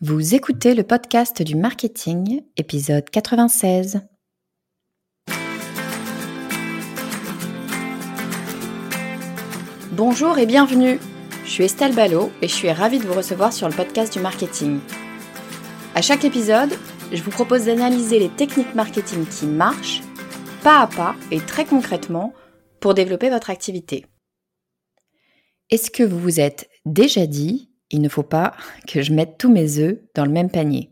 Vous écoutez le podcast du marketing, épisode 96. Bonjour et bienvenue. Je suis Estelle Ballot et je suis ravie de vous recevoir sur le podcast du marketing. À chaque épisode, je vous propose d'analyser les techniques marketing qui marchent, pas à pas et très concrètement, pour développer votre activité. Est-ce que vous vous êtes déjà dit il ne faut pas que je mette tous mes œufs dans le même panier.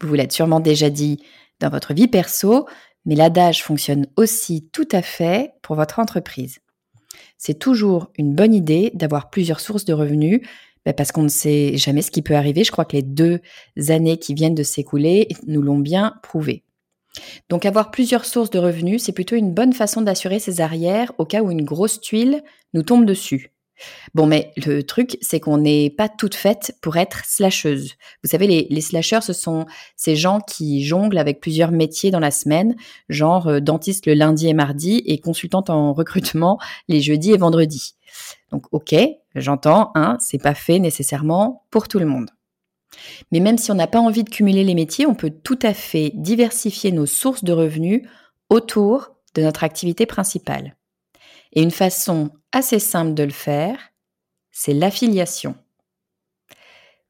Vous vous l'êtes sûrement déjà dit dans votre vie perso, mais l'adage fonctionne aussi tout à fait pour votre entreprise. C'est toujours une bonne idée d'avoir plusieurs sources de revenus ben, parce qu'on ne sait jamais ce qui peut arriver. Je crois que les deux années qui viennent de s'écouler nous l'ont bien prouvé. Donc avoir plusieurs sources de revenus, c'est plutôt une bonne façon d'assurer ses arrières au cas où une grosse tuile nous tombe dessus. Bon, mais le truc, c'est qu'on n'est pas toutes faites pour être slasheuse. Vous savez, les, les slasheurs, ce sont ces gens qui jonglent avec plusieurs métiers dans la semaine, genre euh, dentiste le lundi et mardi et consultante en recrutement les jeudis et vendredis. Donc, ok, j'entends, hein, c'est pas fait nécessairement pour tout le monde. Mais même si on n'a pas envie de cumuler les métiers, on peut tout à fait diversifier nos sources de revenus autour de notre activité principale. Et une façon assez simple de le faire, c'est l'affiliation.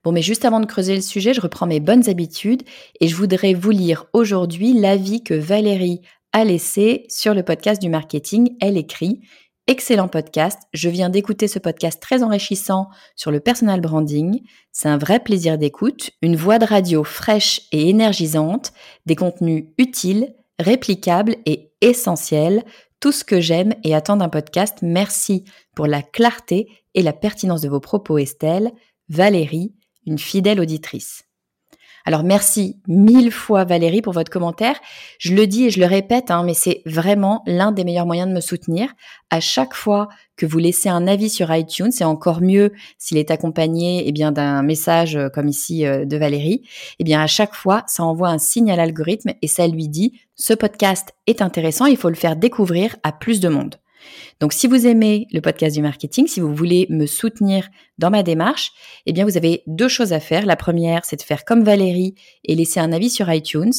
Bon, mais juste avant de creuser le sujet, je reprends mes bonnes habitudes et je voudrais vous lire aujourd'hui l'avis que Valérie a laissé sur le podcast du marketing. Elle écrit Excellent podcast, je viens d'écouter ce podcast très enrichissant sur le personal branding. C'est un vrai plaisir d'écoute, une voix de radio fraîche et énergisante, des contenus utiles, réplicables et essentiels tout ce que j'aime et attends d'un podcast. Merci pour la clarté et la pertinence de vos propos, Estelle. Valérie, une fidèle auditrice. Alors merci mille fois Valérie pour votre commentaire. Je le dis et je le répète, hein, mais c'est vraiment l'un des meilleurs moyens de me soutenir. À chaque fois que vous laissez un avis sur iTunes, c'est encore mieux s'il est accompagné eh bien d'un message euh, comme ici euh, de Valérie. Eh bien à chaque fois, ça envoie un signe à l'algorithme et ça lui dit ce podcast est intéressant, il faut le faire découvrir à plus de monde. Donc, si vous aimez le podcast du marketing, si vous voulez me soutenir dans ma démarche, eh bien, vous avez deux choses à faire. La première, c'est de faire comme Valérie et laisser un avis sur iTunes.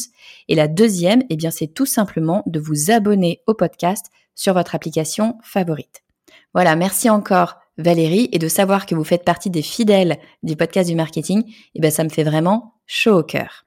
Et la deuxième, eh bien, c'est tout simplement de vous abonner au podcast sur votre application favorite. Voilà, merci encore Valérie et de savoir que vous faites partie des fidèles du podcast du marketing, eh bien, ça me fait vraiment chaud au cœur.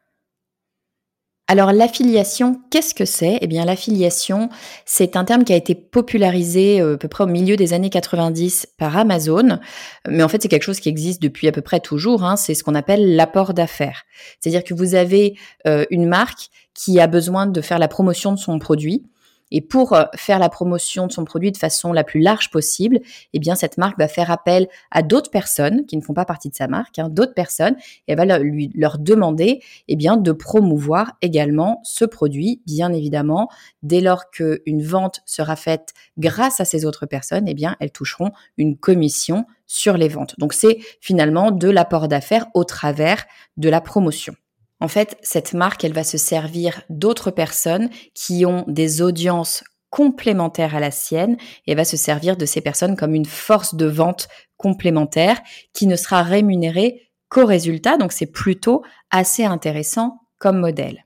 Alors l'affiliation, qu'est-ce que c'est? Eh bien l'affiliation, c'est un terme qui a été popularisé euh, à peu près au milieu des années 90 par Amazon, mais en fait c'est quelque chose qui existe depuis à peu près toujours, hein. c'est ce qu'on appelle l'apport d'affaires. C'est-à-dire que vous avez euh, une marque qui a besoin de faire la promotion de son produit, et pour euh, faire la promotion de son produit de façon la plus large possible, eh bien cette marque va faire appel à d'autres personnes qui ne font pas partie de sa marque, hein, d'autres personnes, et elle va leur demander eh bien de promouvoir également ce produit, bien évidemment. Dès lors qu'une vente sera faite grâce à ces autres personnes, eh bien elles toucheront une commission sur les ventes. Donc c'est finalement de l'apport d'affaires au travers de la promotion. En fait, cette marque, elle va se servir d'autres personnes qui ont des audiences complémentaires à la sienne et va se servir de ces personnes comme une force de vente complémentaire qui ne sera rémunérée qu'au résultat. Donc c'est plutôt assez intéressant comme modèle.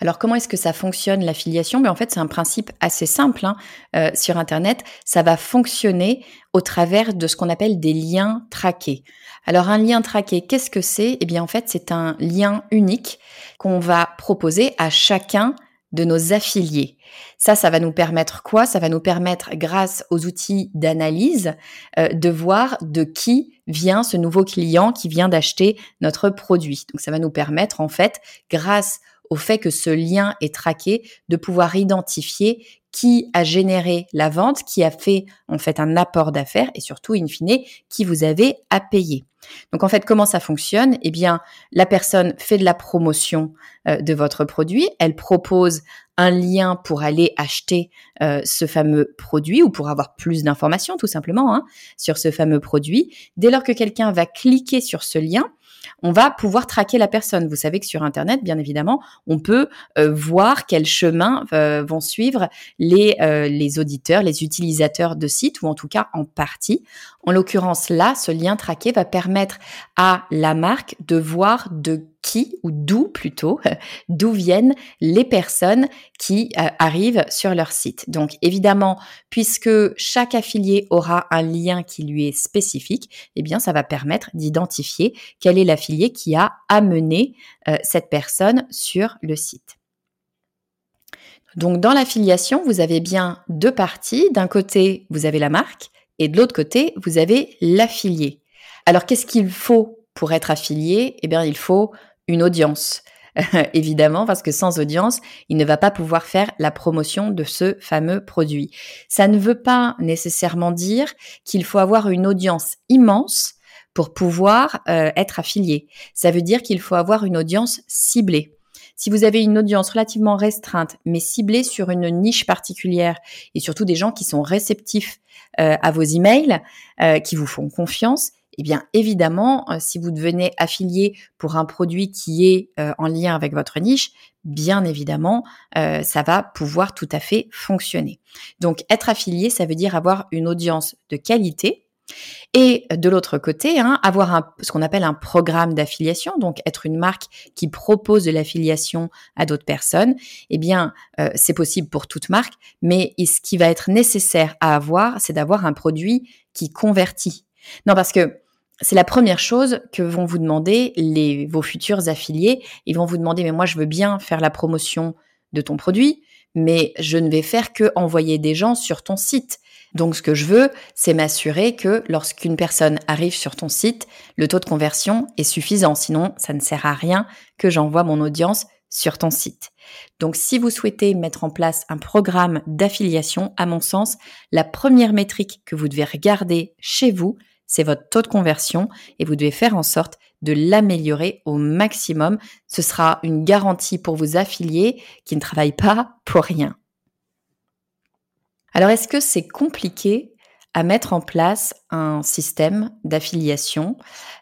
Alors comment est-ce que ça fonctionne l'affiliation? Ben, en fait c'est un principe assez simple hein. euh, sur Internet. Ça va fonctionner au travers de ce qu'on appelle des liens traqués. Alors un lien traqué, qu'est-ce que c'est? Eh bien en fait c'est un lien unique qu'on va proposer à chacun de nos affiliés. Ça, ça va nous permettre quoi? Ça va nous permettre, grâce aux outils d'analyse, euh, de voir de qui vient ce nouveau client qui vient d'acheter notre produit. Donc ça va nous permettre, en fait, grâce au fait que ce lien est traqué, de pouvoir identifier qui a généré la vente, qui a fait en fait un apport d'affaires et surtout, in fine, qui vous avez à payer. Donc en fait, comment ça fonctionne? Eh bien, la personne fait de la promotion de votre produit. Elle propose un lien pour aller acheter ce fameux produit ou pour avoir plus d'informations tout simplement hein, sur ce fameux produit. Dès lors que quelqu'un va cliquer sur ce lien, on va pouvoir traquer la personne. Vous savez que sur Internet, bien évidemment, on peut euh, voir quel chemin euh, vont suivre les, euh, les auditeurs, les utilisateurs de sites, ou en tout cas en partie. En l'occurrence, là, ce lien traqué va permettre à la marque de voir de qui ou d'où plutôt, d'où viennent les personnes qui euh, arrivent sur leur site. Donc évidemment, puisque chaque affilié aura un lien qui lui est spécifique, eh bien ça va permettre d'identifier quel est l'affilié qui a amené euh, cette personne sur le site. Donc dans l'affiliation, vous avez bien deux parties. D'un côté, vous avez la marque et de l'autre côté, vous avez l'affilié. Alors qu'est-ce qu'il faut pour être affilié? Eh bien, il faut une audience. évidemment, parce que sans audience, il ne va pas pouvoir faire la promotion de ce fameux produit. Ça ne veut pas nécessairement dire qu'il faut avoir une audience immense pour pouvoir euh, être affilié. Ça veut dire qu'il faut avoir une audience ciblée. Si vous avez une audience relativement restreinte, mais ciblée sur une niche particulière et surtout des gens qui sont réceptifs euh, à vos emails, euh, qui vous font confiance, eh bien évidemment, euh, si vous devenez affilié pour un produit qui est euh, en lien avec votre niche, bien évidemment, euh, ça va pouvoir tout à fait fonctionner. Donc être affilié, ça veut dire avoir une audience de qualité. Et de l'autre côté, hein, avoir un, ce qu'on appelle un programme d'affiliation, donc être une marque qui propose de l'affiliation à d'autres personnes, eh bien, c'est possible pour toute marque, mais ce qui va être nécessaire à avoir, c'est d'avoir un produit qui convertit. Non, parce que c'est la première chose que vont vous demander les, vos futurs affiliés. Ils vont vous demander, mais moi, je veux bien faire la promotion de ton produit, mais je ne vais faire que envoyer des gens sur ton site. Donc, ce que je veux, c'est m'assurer que lorsqu'une personne arrive sur ton site, le taux de conversion est suffisant. Sinon, ça ne sert à rien que j'envoie mon audience sur ton site. Donc, si vous souhaitez mettre en place un programme d'affiliation, à mon sens, la première métrique que vous devez regarder chez vous, c'est votre taux de conversion et vous devez faire en sorte de l'améliorer au maximum. Ce sera une garantie pour vos affiliés qui ne travaillent pas pour rien. Alors, est-ce que c'est compliqué à mettre en place un système d'affiliation?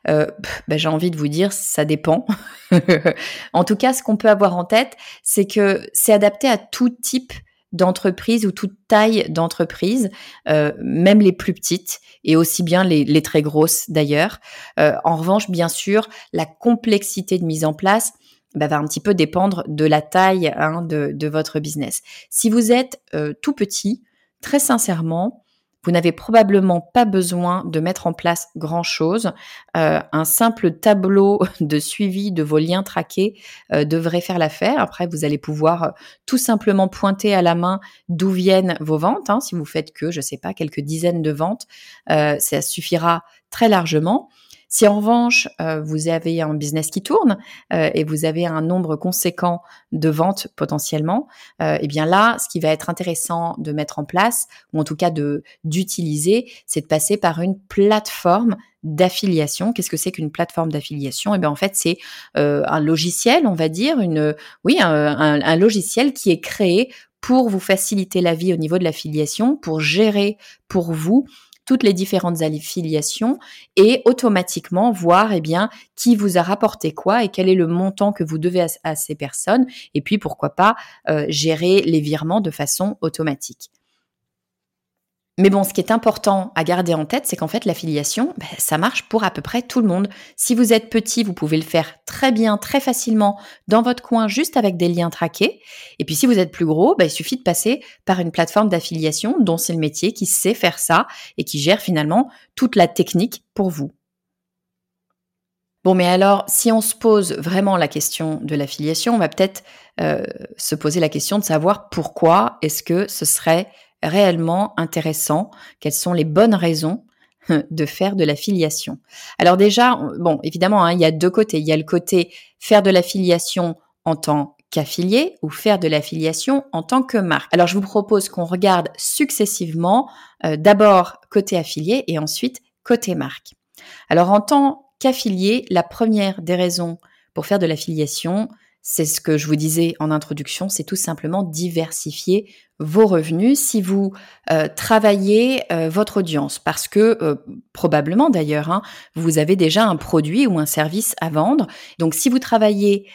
Euh, ben, J'ai envie de vous dire, ça dépend. en tout cas, ce qu'on peut avoir en tête, c'est que c'est adapté à tout type d'entreprise ou toute taille d'entreprise, euh, même les plus petites et aussi bien les, très grosses d'ailleurs. Euh, en revanche, bien sûr, la complexité de mise en place bah, va un petit peu dépendre de la taille hein, de, votre business. Si vous êtes euh, tout petit, très sincèrement, vous n'avez probablement pas besoin de mettre en place grand-chose. Euh, un simple tableau de suivi de vos liens traqués euh, devrait faire l'affaire. Après, vous allez pouvoir euh, tout simplement pointer à la main d'où viennent vos ventes. Hein. Si vous faites que, je ne sais pas, quelques dizaines de ventes, ça suffira très largement. Si en revanche, euh, vous avez un business qui tourne euh, et vous avez un nombre conséquent de ventes potentiellement, euh, eh bien là, ce qui va être intéressant de mettre en place, ou en tout cas de d'utiliser, c'est de passer par une plateforme d'affiliation. Qu'est-ce que c'est qu'une plateforme d'affiliation? Eh bien, en fait, c'est un logiciel, on va dire, une, oui, un, logiciel qui est créé pour vous faciliter la vie au niveau de l'affiliation, pour gérer pour vous toutes les différentes affiliations et automatiquement voir eh bien qui vous a rapporté quoi et quel est le montant que vous devez à, ces personnes et puis pourquoi pas euh, gérer les virements de façon automatique. Mais bon, ce qui est important à garder en tête, c'est qu'en fait, l'affiliation, ben, ça marche pour à peu près tout le monde. Si vous êtes petit, vous pouvez le faire très bien, très facilement dans votre coin, juste avec des liens traqués. Et puis, si vous êtes plus gros, ben, il suffit de passer par une plateforme d'affiliation dont c'est le métier qui sait faire ça et qui gère finalement toute la technique pour vous. Bon, mais alors, si on se pose vraiment la question de l'affiliation, on va peut-être euh, se poser la question de savoir pourquoi est-ce que ce serait réellement intéressant, quelles sont les bonnes raisons de faire de l'affiliation? Alors déjà, bon, évidemment, hein, il y a deux côtés. Il y a le côté faire de l'affiliation en tant qu'affilié ou faire de l'affiliation en tant que marque. Alors je vous propose qu'on regarde successivement euh, d'abord côté affilié et ensuite côté marque. Alors en tant qu'affilié, la première des raisons pour faire de l'affiliation, c'est ce que je vous disais en introduction, c'est tout simplement diversifier vos revenus si vous euh, travaillez euh, votre audience, parce que euh, probablement d'ailleurs, hein, vous avez déjà un produit ou un service à vendre. Donc si vous travaillez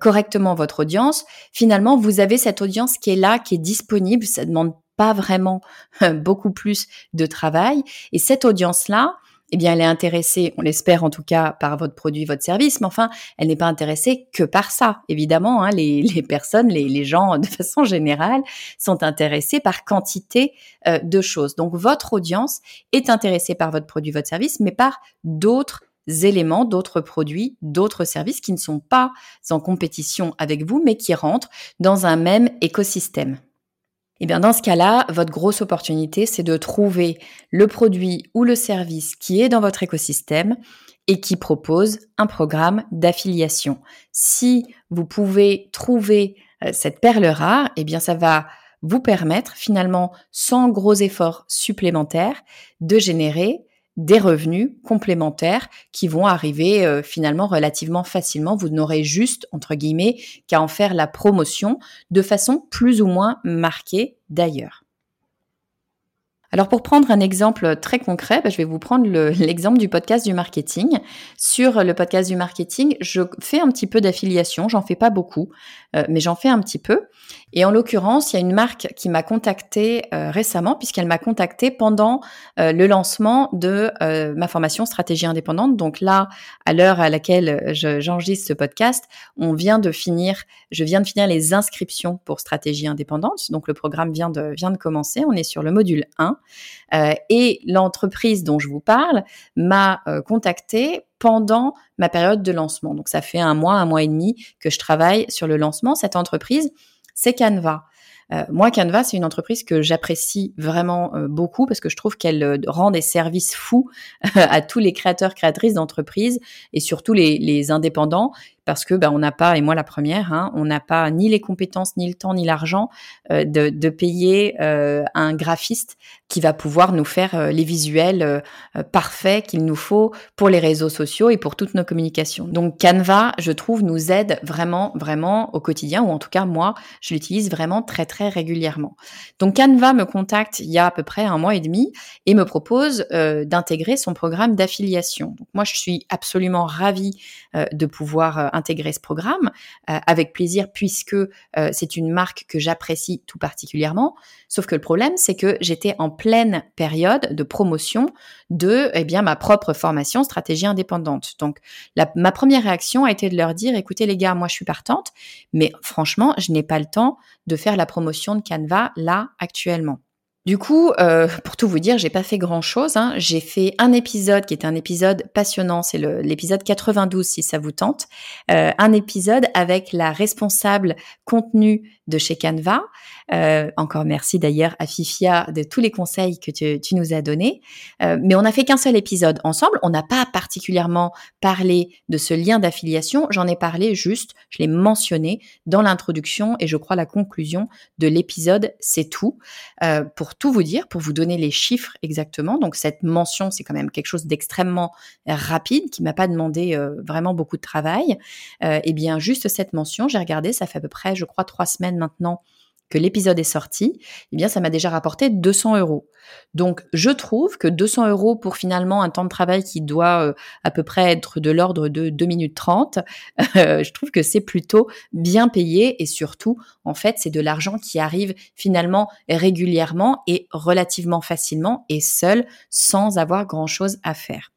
correctement votre audience, finalement, vous avez cette audience qui est là, qui est disponible. Ça demande pas vraiment beaucoup plus de travail. Et cette audience-là, eh bien, elle est intéressée, on l'espère en tout cas, par votre produit, votre service, mais enfin, elle n'est pas intéressée que par ça. Évidemment, hein, les, personnes, les, gens, de façon générale, sont intéressés par quantité euh, de choses. Donc, votre audience est intéressée par votre produit, votre service, mais par d'autres éléments, d'autres produits, d'autres services qui ne sont pas en compétition avec vous, mais qui rentrent dans un même écosystème. Eh bien dans ce cas-là, votre grosse opportunité, c'est de trouver le produit ou le service qui est dans votre écosystème et qui propose un programme d'affiliation. Si vous pouvez trouver euh, cette perle rare, eh bien ça va vous permettre finalement, sans gros efforts supplémentaires, de générer des revenus complémentaires qui vont arriver euh, finalement relativement facilement. Vous n'aurez juste, entre guillemets, qu'à en faire la promotion de façon plus ou moins marquée d'ailleurs. Alors pour prendre un exemple très concret, bah, je vais vous prendre l'exemple du podcast du marketing. Sur le podcast du marketing, je fais un petit peu d'affiliation, j'en fais pas beaucoup, euh, mais j'en fais un petit peu. Et en l'occurrence, il y a une marque qui m'a contacté euh, récemment, puisqu'elle m'a contacté pendant euh, le lancement de ma formation stratégie indépendante. Donc là, à l'heure à laquelle j'enregistre ce podcast, on vient de finir, je viens de finir les inscriptions pour stratégie indépendante. Donc le programme vient de, vient de commencer. On est sur le module 1. Euh, et l'entreprise dont je vous parle m'a euh, contacté pendant ma période de lancement. Donc ça fait un mois, un mois et demi que je travaille sur le lancement. Cette entreprise, c'est Canva. Euh, moi, Canva, c'est une entreprise que j'apprécie vraiment beaucoup parce que je trouve qu'elle rend des services fous à tous les créateurs, créatrices d'entreprises et surtout les indépendants parce que ben, on n'a pas, et moi la première, hein, on n'a pas ni les compétences, ni le temps, ni l'argent euh, de, payer euh, un graphiste qui va pouvoir nous faire euh, les visuels parfaits qu'il nous faut pour les réseaux sociaux et pour toutes nos communications. Donc Canva, je trouve, nous aide vraiment, vraiment au quotidien, ou en tout cas moi, je l'utilise vraiment très, très régulièrement. Donc Canva me contacte il y a à peu près un mois et demi et me propose d'intégrer son programme d'affiliation. Moi, je suis absolument ravie de pouvoir intégrer ce programme euh, avec plaisir puisque euh, c'est une marque que j'apprécie tout particulièrement. Sauf que le problème, c'est que j'étais en pleine période de promotion de eh ma propre formation stratégie indépendante. Donc ma première réaction a été de leur dire écoutez les gars, moi je suis partante, mais franchement, je n'ai pas le temps de faire la promotion de Canva là actuellement. Du coup, euh, pour tout vous dire, j'ai pas fait grand chose. Hein. J'ai fait un épisode qui était un épisode passionnant, c'est l'épisode 92 si ça vous tente, euh, un épisode avec la responsable contenu de chez Canva. Euh, encore merci d'ailleurs à Fifia de tous les conseils que tu, nous as donnés. mais on n'a fait qu'un seul épisode ensemble. On n'a pas particulièrement parlé de ce lien d'affiliation. J'en ai parlé juste, je l'ai mentionné dans l'introduction et je crois la conclusion de l'épisode. C'est tout pour tout vous dire, pour vous donner les chiffres exactement. Donc cette mention, c'est quand même quelque chose d'extrêmement rapide qui m'a pas demandé euh, vraiment beaucoup de travail. Euh, et eh bien juste cette mention, j'ai regardé, ça fait à peu près, je crois, trois semaines maintenant que l'épisode est sorti, eh bien, ça m'a déjà rapporté 200 euros. Donc, je trouve que 200 euros pour finalement un temps de travail qui doit euh, à peu près être de l'ordre de 2 minutes 30, euh, je trouve que c'est plutôt bien payé et surtout, en fait, c'est de l'argent qui arrive finalement régulièrement et relativement facilement et seul sans avoir grand chose à faire.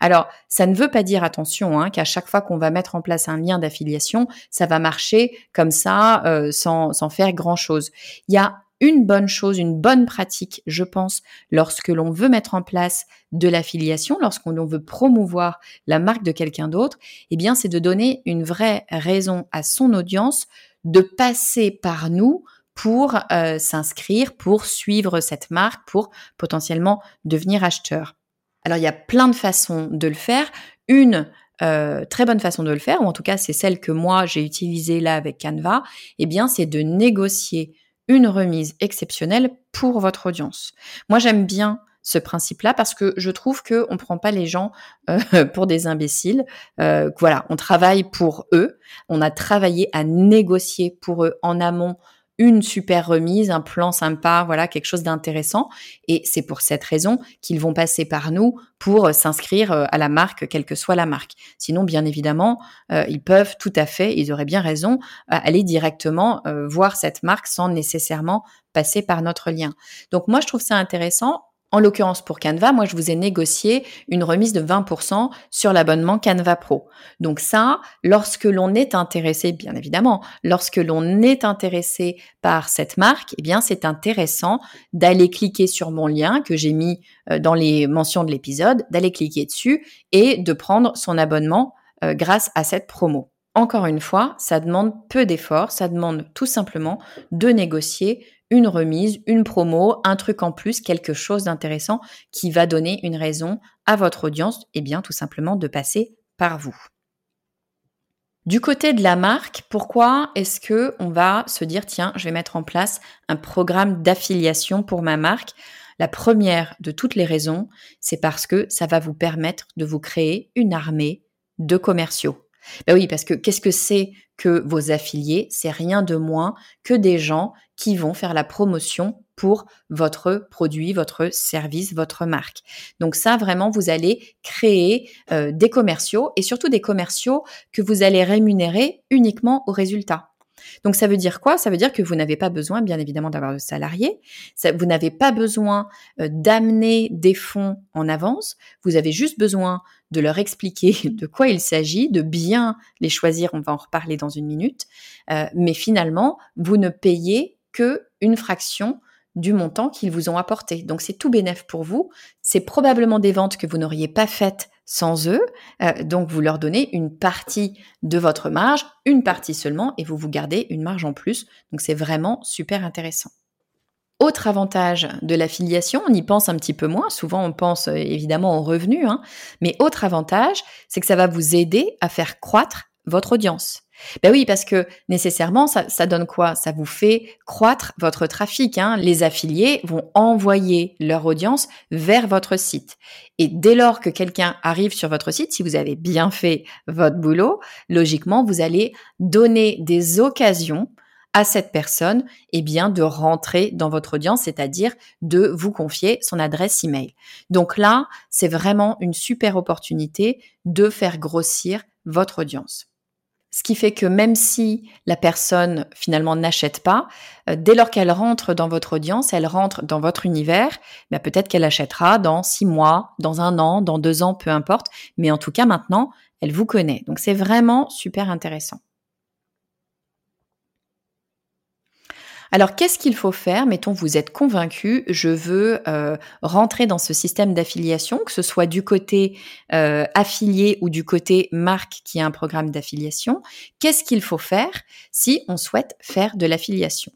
Alors, ça ne veut pas dire, attention, hein, qu'à chaque fois qu'on va mettre en place un lien d'affiliation, ça va marcher comme ça, euh, sans, sans faire grand-chose. Il y a une bonne chose, une bonne pratique, je pense, lorsque l'on veut mettre en place de l'affiliation, lorsqu'on veut promouvoir la marque de quelqu'un d'autre, eh bien, c'est de donner une vraie raison à son audience de passer par nous pour euh, s'inscrire, pour suivre cette marque, pour potentiellement devenir acheteur. Alors il y a plein de façons de le faire. Une euh, très bonne façon de le faire, ou en tout cas c'est celle que moi j'ai utilisée là avec Canva, eh bien c'est de négocier une remise exceptionnelle pour votre audience. Moi j'aime bien ce principe-là parce que je trouve que on prend pas les gens euh, pour des imbéciles. Euh, voilà, on travaille pour eux. On a travaillé à négocier pour eux en amont une super remise, un plan sympa, voilà, quelque chose d'intéressant. Et c'est pour cette raison qu'ils vont passer par nous pour euh, s'inscrire euh, à la marque, quelle que soit la marque. Sinon, bien évidemment, euh, ils peuvent tout à fait, ils auraient bien raison, aller directement voir cette marque sans nécessairement passer par notre lien. Donc moi, je trouve ça intéressant en l'occurrence pour Canva, moi je vous ai négocié une remise de 20% sur l'abonnement Canva Pro. Donc ça, lorsque l'on est intéressé, bien évidemment, lorsque l'on est intéressé par cette marque, eh bien c'est intéressant d'aller cliquer sur mon lien que j'ai mis euh, dans les mentions de l'épisode, d'aller cliquer dessus et de prendre son abonnement euh, grâce à cette promo. Encore une fois, ça demande peu d'efforts, ça demande tout simplement de négocier une remise, une promo, un truc en plus, quelque chose d'intéressant qui va donner une raison à votre audience, et eh bien tout simplement de passer par vous. Du côté de la marque, pourquoi est-ce que on va se dire tiens, je vais mettre en place un programme d'affiliation pour ma marque? La première de toutes les raisons, c'est parce que ça va vous permettre de vous créer une armée de commerciaux. Ben oui, parce que qu'est-ce que c'est que vos affiliés? C'est rien de moins que des gens qui vont faire la promotion pour votre produit, votre service, votre marque. Donc ça, vraiment, vous allez créer euh, des commerciaux et surtout des commerciaux que vous allez rémunérer uniquement au résultat. Donc ça veut dire quoi? Ça veut dire que vous n'avez pas besoin, bien évidemment, d'avoir de salariés. vous n'avez pas besoin euh, d'amener des fonds en avance. Vous avez juste besoin de leur expliquer de quoi il s'agit, de bien les choisir. On va en reparler dans une minute. Euh, mais finalement, vous ne payez que une fraction du montant qu'ils vous ont apporté. Donc c'est tout bénéf pour vous. C'est probablement des ventes que vous n'auriez pas faites sans eux. Euh, donc vous leur donnez une partie de votre marge, une partie seulement, et vous vous gardez une marge en plus. Donc c'est vraiment super intéressant. Autre avantage de l'affiliation, on y pense un petit peu moins, souvent on pense euh, évidemment aux revenus, hein, mais autre avantage, c'est que ça va vous aider à faire croître votre audience. Ben oui, parce que nécessairement, ça, donne quoi? Ça vous fait croître votre trafic. Hein. Les affiliés vont envoyer leur audience vers votre site. Et dès lors que quelqu'un arrive sur votre site, si vous avez bien fait votre boulot, logiquement, vous allez donner des occasions à cette personne, eh bien, de rentrer dans votre audience, c'est-à-dire de vous confier son adresse email. Donc là, c'est vraiment une super opportunité de faire grossir votre audience. Ce qui fait que même si la personne finalement n'achète pas, euh, dès lors qu'elle rentre dans votre audience, elle rentre dans votre univers, bah, peut-être qu'elle achètera dans six mois, dans un an, dans deux ans, peu importe. Mais en tout cas, maintenant, elle vous connaît. Donc c'est vraiment super intéressant. Alors, qu'est-ce qu'il faut faire? Mettons, vous êtes convaincu, je veux euh, rentrer dans ce système d'affiliation, que ce soit du côté euh, affilié ou du côté marque qui a un programme d'affiliation. Qu'est-ce qu'il faut faire si on souhaite faire de l'affiliation?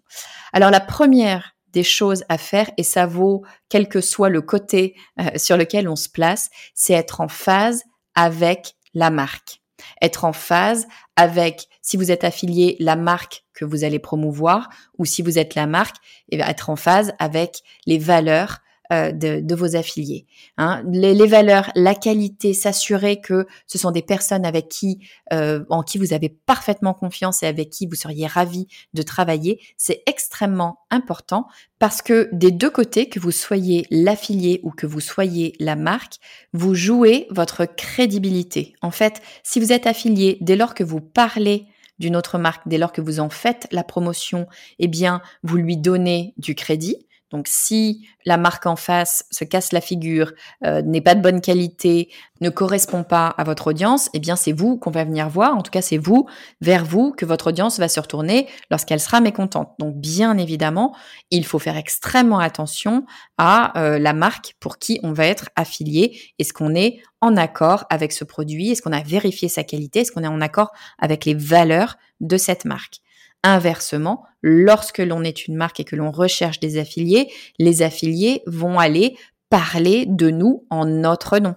Alors, la première des choses à faire, et ça vaut quel que soit le côté euh, sur lequel on se place, c'est être en phase avec la marque être en phase avec, si vous êtes affilié, la marque que vous allez promouvoir, ou si vous êtes la marque, et être en phase avec les valeurs euh, de, vos affiliés. Hein. Les, valeurs, la qualité, s'assurer que ce sont des personnes avec qui, euh, en qui vous avez parfaitement confiance et avec qui vous seriez ravi de travailler, c'est extrêmement important parce que des deux côtés, que vous soyez l'affilié ou que vous soyez la marque, vous jouez votre crédibilité. En fait, si vous êtes affilié, dès lors que vous parlez d'une autre marque, dès lors que vous en faites la promotion, eh bien, vous lui donnez du crédit. Donc si la marque en face se casse la figure, euh, n'est pas de bonne qualité, ne correspond pas à votre audience, eh bien c'est vous qu'on va venir voir. En tout cas, c'est vous, vers vous, que votre audience va se retourner lorsqu'elle sera mécontente. Donc bien évidemment, il faut faire extrêmement attention à euh, la marque pour qui on va être affilié. Est-ce qu'on est en accord avec ce produit? Est-ce qu'on a vérifié sa qualité? Est-ce qu'on est en accord avec les valeurs de cette marque? Inversement, lorsque l'on est une marque et que l'on recherche des affiliés, les affiliés vont aller parler de nous en notre nom.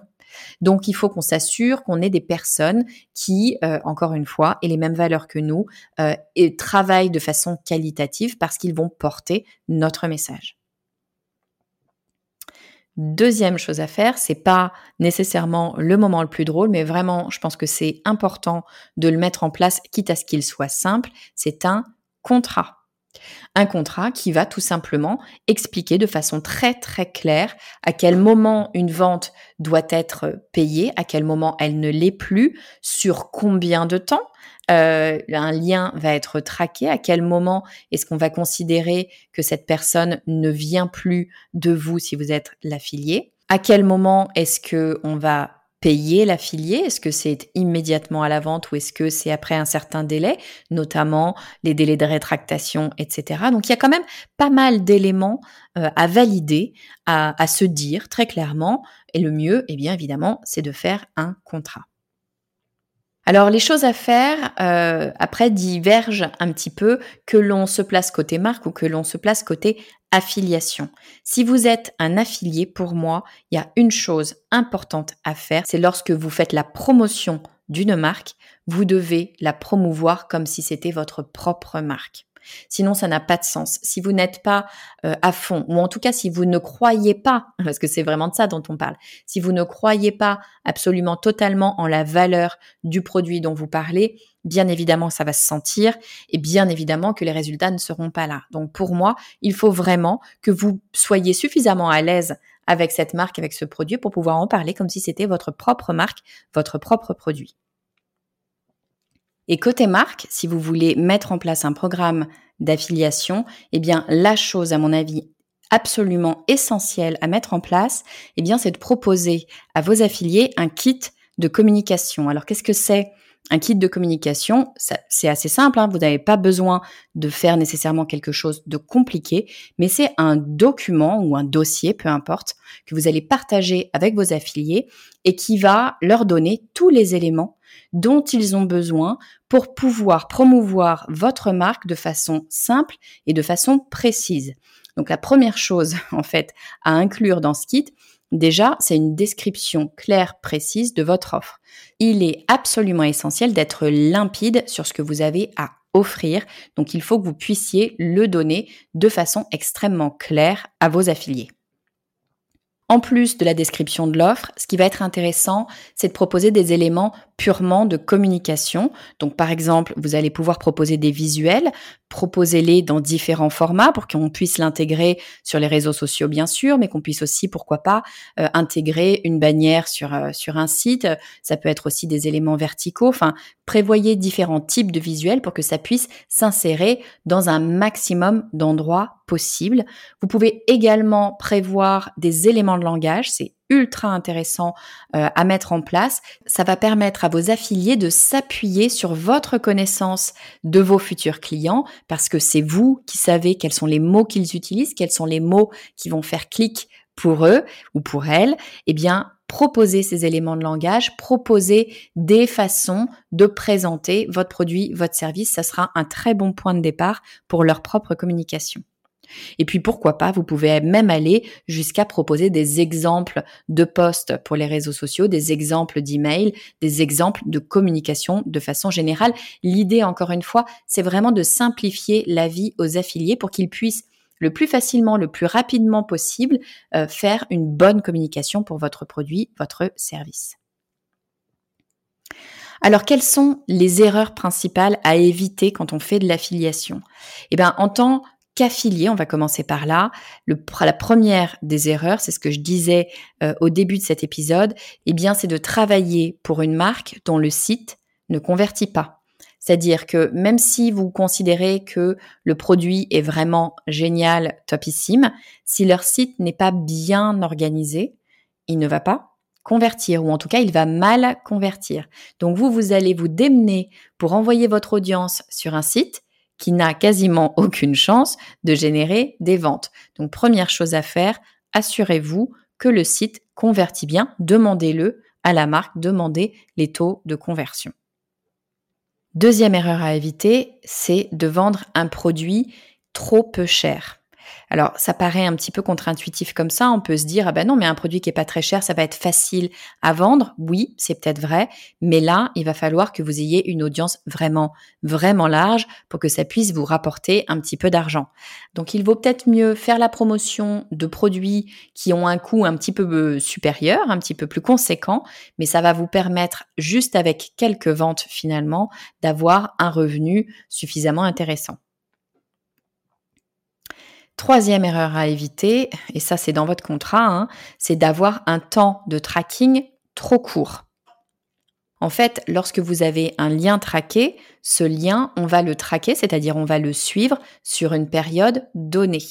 Donc il faut qu'on s'assure qu'on ait des personnes qui, euh, encore une fois, aient les mêmes valeurs que nous euh, et travaillent de façon qualitative parce qu'ils vont porter notre message. Deuxième chose à faire, c'est pas nécessairement le moment le plus drôle, mais vraiment, je pense que c'est important de le mettre en place, quitte à ce qu'il soit simple. C'est un contrat. Un contrat qui va tout simplement expliquer de façon très très claire à quel moment une vente doit être payée, à quel moment elle ne l'est plus, sur combien de temps euh, un lien va être traqué, à quel moment est-ce qu'on va considérer que cette personne ne vient plus de vous si vous êtes l'affilié, à quel moment est-ce que on va payer l'affilié? Est-ce que c'est immédiatement à la vente ou est-ce que c'est après un certain délai, notamment les délais de rétractation, etc. Donc il y a quand même pas mal d'éléments euh, à valider, à, à se dire très clairement. Et le mieux, eh bien évidemment, c'est de faire un contrat. Alors les choses à faire euh, après divergent un petit peu que l'on se place côté marque ou que l'on se place côté affiliation. Si vous êtes un affilié, pour moi, il y a une chose importante à faire, c'est lorsque vous faites la promotion d'une marque, vous devez la promouvoir comme si c'était votre propre marque. Sinon, ça n'a pas de sens. Si vous n'êtes pas euh, à fond, ou en tout cas si vous ne croyez pas, parce que c'est vraiment de ça dont on parle, si vous ne croyez pas absolument totalement en la valeur du produit dont vous parlez, bien évidemment, ça va se sentir et bien évidemment que les résultats ne seront pas là. Donc pour moi, il faut vraiment que vous soyez suffisamment à l'aise avec cette marque, avec ce produit pour pouvoir en parler comme si c'était votre propre marque, votre propre produit. Et côté marque, si vous voulez mettre en place un programme d'affiliation, eh bien, la chose, à mon avis, absolument essentielle à mettre en place, eh bien, c'est de proposer à vos affiliés un kit de communication. Alors, qu'est-ce que c'est un kit de communication, c'est assez simple, hein. vous n'avez pas besoin de faire nécessairement quelque chose de compliqué, mais c'est un document ou un dossier, peu importe, que vous allez partager avec vos affiliés et qui va leur donner tous les éléments dont ils ont besoin pour pouvoir promouvoir votre marque de façon simple et de façon précise. Donc la première chose en fait à inclure dans ce kit, déjà, c'est une description claire, précise de votre offre. Il est absolument essentiel d'être limpide sur ce que vous avez à offrir. Donc il faut que vous puissiez le donner de façon extrêmement claire à vos affiliés. En plus de la description de l'offre, ce qui va être intéressant, c'est de proposer des éléments purement de communication. Donc par exemple, vous allez pouvoir proposer des visuels, proposez-les dans différents formats pour qu'on puisse l'intégrer sur les réseaux sociaux bien sûr, mais qu'on puisse aussi, pourquoi pas, euh, intégrer une bannière sur, euh, sur un site. Ça peut être aussi des éléments verticaux. Enfin, prévoyez différents types de visuels pour que ça puisse s'insérer dans un maximum d'endroits possibles. Vous pouvez également prévoir des éléments de langage. C'est ultra intéressant euh, à mettre en place. Ça va permettre à vos affiliés de s'appuyer sur votre connaissance de vos futurs clients parce que c'est vous qui savez quels sont les mots qu'ils utilisent, quels sont les mots qui vont faire clic pour eux ou pour elles. Eh bien, proposer ces éléments de langage, proposer des façons de présenter votre produit, votre service. Ça sera un très bon point de départ pour leur propre communication. Et puis pourquoi pas, vous pouvez même aller jusqu'à proposer des exemples de posts pour les réseaux sociaux, des exemples d'emails, des exemples de communication de façon générale. L'idée, encore une fois, c'est vraiment de simplifier la vie aux affiliés pour qu'ils puissent le plus facilement, le plus rapidement possible, euh, faire une bonne communication pour votre produit, votre service. Alors, quelles sont les erreurs principales à éviter quand on fait de l'affiliation? Eh bien, en tant qu'affilié, on va commencer par là. La première des erreurs, c'est ce que je disais euh, au début de cet épisode, eh bien, c'est de travailler pour une marque dont le site ne convertit pas. C'est-à-dire que même si vous considérez que le produit est vraiment génial, topissime, si leur site n'est pas bien organisé, il ne va pas convertir, ou en tout cas, il va mal convertir. Donc vous, vous allez vous démener pour envoyer votre audience sur un site qui n'a quasiment aucune chance de générer des ventes. Donc première chose à faire, assurez-vous que le site convertit bien, demandez-le à la marque, demandez les taux de conversion. Deuxième erreur à éviter, c'est de vendre un produit trop peu cher. Alors, ça paraît un petit peu contre-intuitif comme ça. On peut se dire, ah ben non, mais un produit qui est pas très cher, ça va être facile à vendre. Oui, c'est peut-être vrai. Mais là, il va falloir que vous ayez une audience vraiment, vraiment large pour que ça puisse vous rapporter un petit peu d'argent. Donc, il vaut peut-être mieux faire la promotion de produits qui ont un coût un petit peu euh, supérieur, un petit peu plus conséquent, mais ça va vous permettre, juste avec quelques ventes finalement, d'avoir un revenu suffisamment intéressant. Troisième erreur à éviter, et ça c'est dans votre contrat, hein, c'est d'avoir un temps de tracking trop court. En fait, lorsque vous avez un lien traqué, ce lien, on va le traquer, c'est-à-dire on va le suivre sur une période donnée.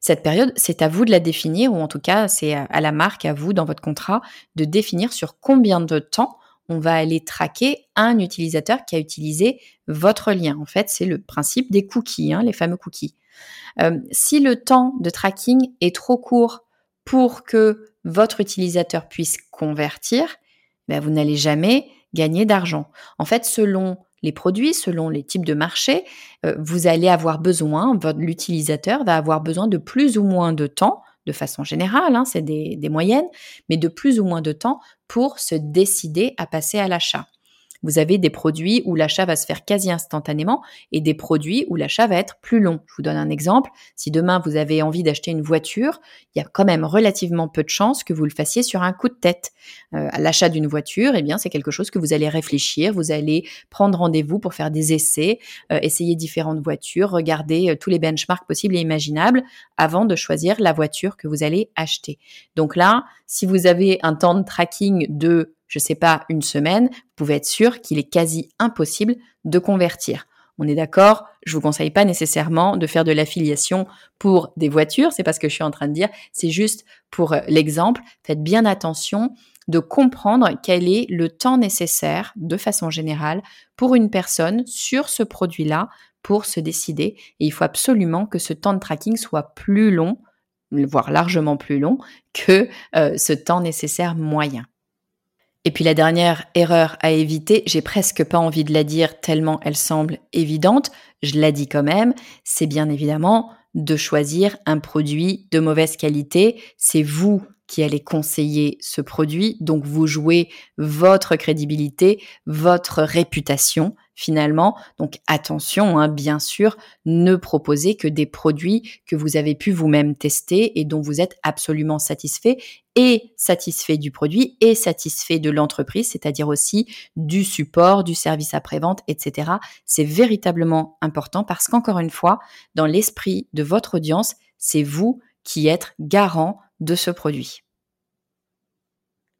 Cette période, c'est à vous de la définir, ou en tout cas, c'est à la marque, à vous, dans votre contrat, de définir sur combien de temps on va aller traquer un utilisateur qui a utilisé votre lien. En fait, c'est le principe des cookies, hein, les fameux cookies. Euh, si le temps de tracking est trop court pour que votre utilisateur puisse convertir, ben vous n'allez jamais gagner d'argent. En fait, selon les produits, selon les types de marché, euh, vous allez avoir besoin, l'utilisateur va avoir besoin de plus ou moins de temps, de façon générale, hein, c'est des moyennes, mais de plus ou moins de temps pour se décider à passer à l'achat. Vous avez des produits où l'achat va se faire quasi instantanément et des produits où l'achat va être plus long. Je vous donne un exemple. Si demain vous avez envie d'acheter une voiture, il y a quand même relativement peu de chances que vous le fassiez sur un coup de tête. Euh, l'achat d'une voiture, eh bien, c'est quelque chose que vous allez réfléchir, vous allez prendre rendez-vous pour faire des essais, euh, essayer différentes voitures, regarder euh, tous les benchmarks possibles et imaginables avant de choisir la voiture que vous allez acheter. Donc là, si vous avez un temps de tracking de je sais pas, une semaine, vous pouvez être sûr qu'il est quasi impossible de convertir. On est d'accord, je vous conseille pas nécessairement de faire de l'affiliation pour des voitures, c'est pas ce que je suis en train de dire, c'est juste pour euh, l'exemple, faites bien attention de comprendre quel est le temps nécessaire de façon générale pour une personne sur ce produit-là pour se décider et il faut absolument que ce temps de tracking soit plus long, voire largement plus long que euh, ce temps nécessaire moyen. Et puis la dernière erreur à éviter, j'ai presque pas envie de la dire tellement elle semble évidente, je la dis quand même, c'est bien évidemment de choisir un produit de mauvaise qualité. C'est vous qui allez conseiller ce produit, donc vous jouez votre crédibilité, votre réputation finalement. Donc attention, hein, bien sûr, ne proposez que des produits que vous avez pu vous-même tester et dont vous êtes absolument satisfait et satisfait du produit et satisfait de l'entreprise, c'est-à-dire aussi du support, du service après-vente, etc. C'est véritablement important parce qu'encore une fois, dans l'esprit de votre audience, c'est vous qui êtes garant de ce produit.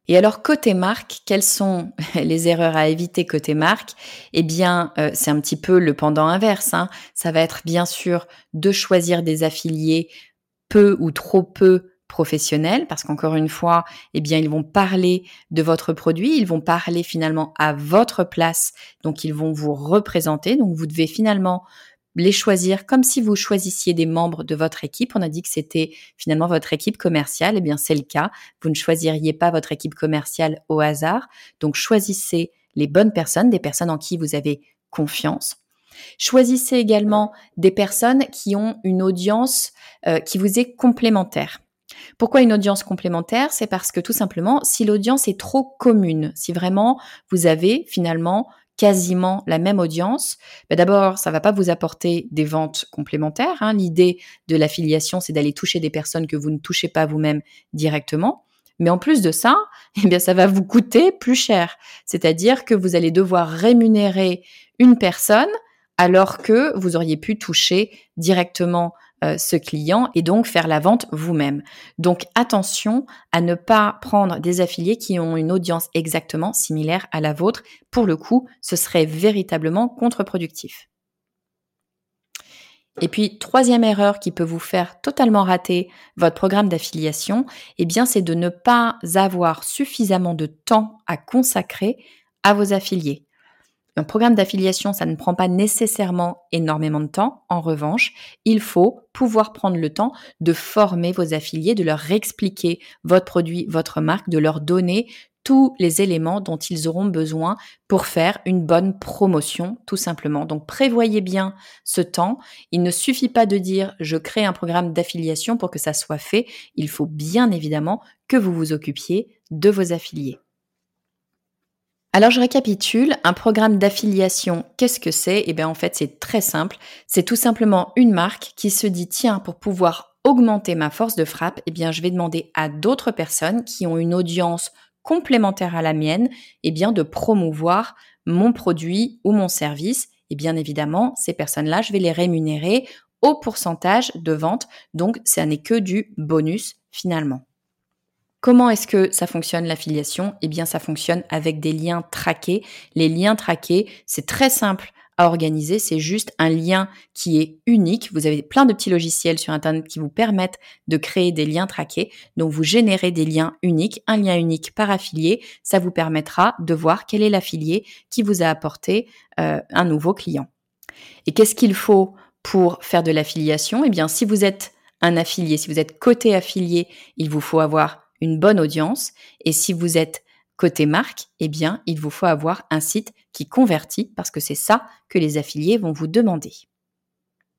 Et alors côté marque, quelles sont les erreurs à éviter côté marque? Eh bien, euh, c'est un petit peu le pendant inverse. Hein. Ça va être bien sûr de choisir des affiliés peu ou trop peu professionnels parce qu'encore une fois, eh bien ils vont parler de votre produit, ils vont parler finalement à votre place, donc ils vont vous représenter. Donc vous devez finalement les choisir comme si vous choisissiez des membres de votre équipe. On a dit que c'était finalement votre équipe commerciale. Eh bien, c'est le cas. Vous ne choisiriez pas votre équipe commerciale au hasard. Donc, choisissez les bonnes personnes, des personnes en qui vous avez confiance. Choisissez également des personnes qui ont une audience euh, qui vous est complémentaire. Pourquoi une audience complémentaire? C'est parce que tout simplement, si l'audience est trop commune, si vraiment vous avez finalement quasiment la même audience, ben d'abord, ça va pas vous apporter des ventes complémentaires. Hein. L'idée de l'affiliation, c'est d'aller toucher des personnes que vous ne touchez pas vous-même directement. Mais en plus de ça, eh bien, ça va vous coûter plus cher. C'est-à-dire que vous allez devoir rémunérer une personne alors que vous auriez pu toucher directement euh, ce client et donc faire la vente vous-même. Donc attention à ne pas prendre des affiliés qui ont une audience exactement similaire à la vôtre. Pour le coup, ce serait véritablement contre-productif. Et puis, troisième erreur qui peut vous faire totalement rater votre programme d'affiliation, eh bien, c'est de ne pas avoir suffisamment de temps à consacrer à vos affiliés. Un programme d'affiliation, ça ne prend pas nécessairement énormément de temps. En revanche, il faut pouvoir prendre le temps de former vos affiliés, de leur expliquer votre produit, votre marque, de leur donner tous les éléments dont ils auront besoin pour faire une bonne promotion, tout simplement. Donc prévoyez bien ce temps. Il ne suffit pas de dire je crée un programme d'affiliation pour que ça soit fait. Il faut bien évidemment que vous vous occupiez de vos affiliés. Alors je récapitule, un programme d'affiliation, qu'est-ce que c'est? Eh bien en fait c'est très simple, c'est tout simplement une marque qui se dit tiens pour pouvoir augmenter ma force de frappe, eh bien je vais demander à d'autres personnes qui ont une audience complémentaire à la mienne, eh bien de promouvoir mon produit ou mon service. Et bien évidemment ces personnes-là, je vais les rémunérer au pourcentage de vente, donc ça n'est que du bonus finalement. Comment est-ce que ça fonctionne l'affiliation? Eh bien, ça fonctionne avec des liens traqués. Les liens traqués, c'est très simple à organiser. C'est juste un lien qui est unique. Vous avez plein de petits logiciels sur Internet qui vous permettent de créer des liens traqués. Donc, vous générez des liens uniques. Un lien unique par affilié, ça vous permettra de voir quel est l'affilié qui vous a apporté euh, un nouveau client. Et qu'est-ce qu'il faut pour faire de l'affiliation? Eh bien, si vous êtes un affilié, si vous êtes côté affilié, il vous faut avoir une bonne audience. Et si vous êtes côté marque, eh bien, il vous faut avoir un site qui convertit parce que c'est ça que les affiliés vont vous demander.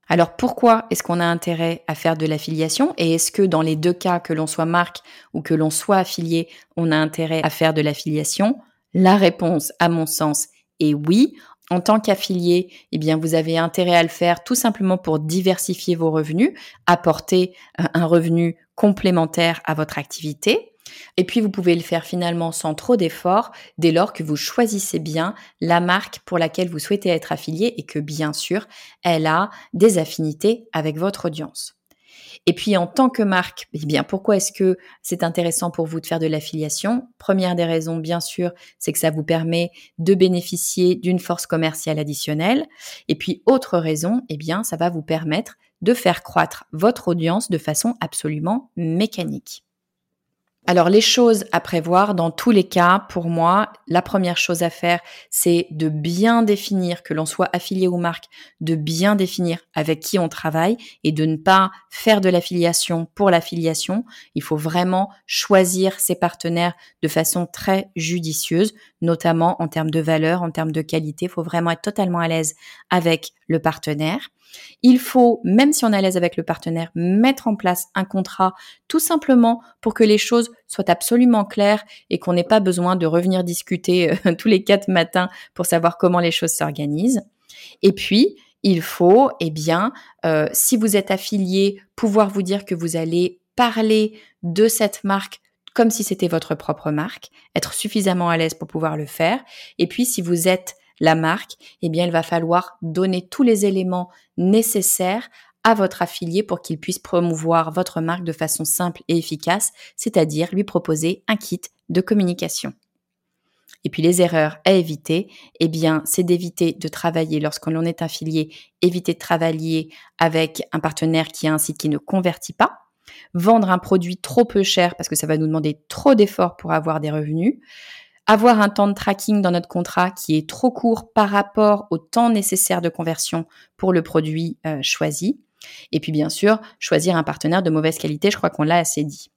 Alors pourquoi est-ce qu'on a intérêt à faire de l'affiliation? Et est-ce que dans les deux cas, que l'on soit marque ou que l'on soit affilié, on a intérêt à faire de l'affiliation? La réponse, à mon sens, est oui. En tant qu'affilié, eh bien, vous avez intérêt à le faire tout simplement pour diversifier vos revenus, apporter euh, un revenu complémentaire à votre activité. Et puis, vous pouvez le faire finalement sans trop d'efforts dès lors que vous choisissez bien la marque pour laquelle vous souhaitez être affilié et que bien sûr, elle a des affinités avec votre audience. Et puis en tant que marque, eh bien pourquoi est-ce que c'est intéressant pour vous de faire de l'affiliation? Première des raisons, bien sûr, c'est que ça vous permet de bénéficier d'une force commerciale additionnelle. Et puis autre raison, eh bien ça va vous permettre de faire croître votre audience de façon absolument mécanique. Alors les choses à prévoir dans tous les cas, pour moi, la première chose à faire, c'est de bien définir, que l'on soit affilié ou marque, de bien définir avec qui on travaille et de ne pas faire de l'affiliation pour l'affiliation. Il faut vraiment choisir ses partenaires de façon très judicieuse, notamment en termes de valeur, en termes de qualité. Il faut vraiment être totalement à l'aise avec le partenaire. Il faut, même si on est à l'aise avec le partenaire, mettre en place un contrat tout simplement pour que les choses soient absolument claires et qu'on n'ait pas besoin de revenir discuter euh, tous les quatre matins pour savoir comment les choses s'organisent. Et puis, il faut, eh bien, euh, si vous êtes affilié, pouvoir vous dire que vous allez parler de cette marque comme si c'était votre propre marque, être suffisamment à l'aise pour pouvoir le faire. Et puis, si vous êtes la marque, eh bien, il va falloir donner tous les éléments nécessaires à votre affilié pour qu'il puisse promouvoir votre marque de façon simple et efficace, c'est-à-dire lui proposer un kit de communication. Et puis les erreurs à éviter, eh bien, c'est d'éviter de travailler lorsque l'on est affilié, éviter de travailler avec un partenaire qui a un site qui ne convertit pas, vendre un produit trop peu cher parce que ça va nous demander trop d'efforts pour avoir des revenus, avoir un temps de tracking dans notre contrat qui est trop court par rapport au temps nécessaire de conversion pour le produit euh, choisi. Et puis bien sûr, choisir un partenaire de mauvaise qualité, je crois qu'on l'a assez dit.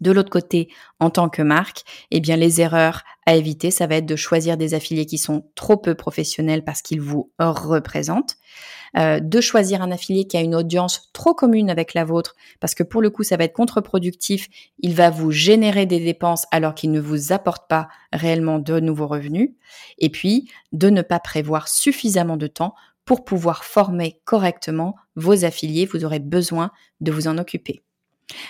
De l'autre côté, en tant que marque, eh bien les erreurs à éviter, ça va être de choisir des affiliés qui sont trop peu professionnels parce qu'ils vous représentent, euh, de choisir un affilié qui a une audience trop commune avec la vôtre parce que pour le coup ça va être contre-productif, il va vous générer des dépenses alors qu'il ne vous apporte pas réellement de nouveaux revenus, et puis de ne pas prévoir suffisamment de temps pour pouvoir former correctement vos affiliés, vous aurez besoin de vous en occuper.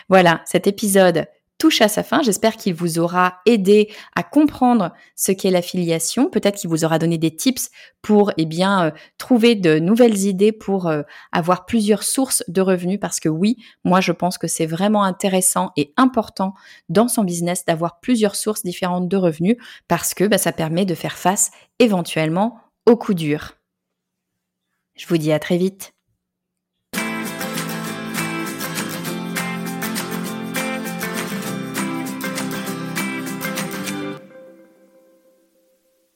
Voilà, cet épisode touche à sa fin. J'espère qu'il vous aura aidé à comprendre ce qu'est l'affiliation. Peut-être qu'il vous aura donné des tips pour, eh bien, euh, trouver de nouvelles idées pour euh, avoir plusieurs sources de revenus. Parce que oui, moi, je pense que c'est vraiment intéressant et important dans son business d'avoir plusieurs sources différentes de revenus parce que bah, ça permet de faire face éventuellement aux coups durs. Je vous dis à très vite.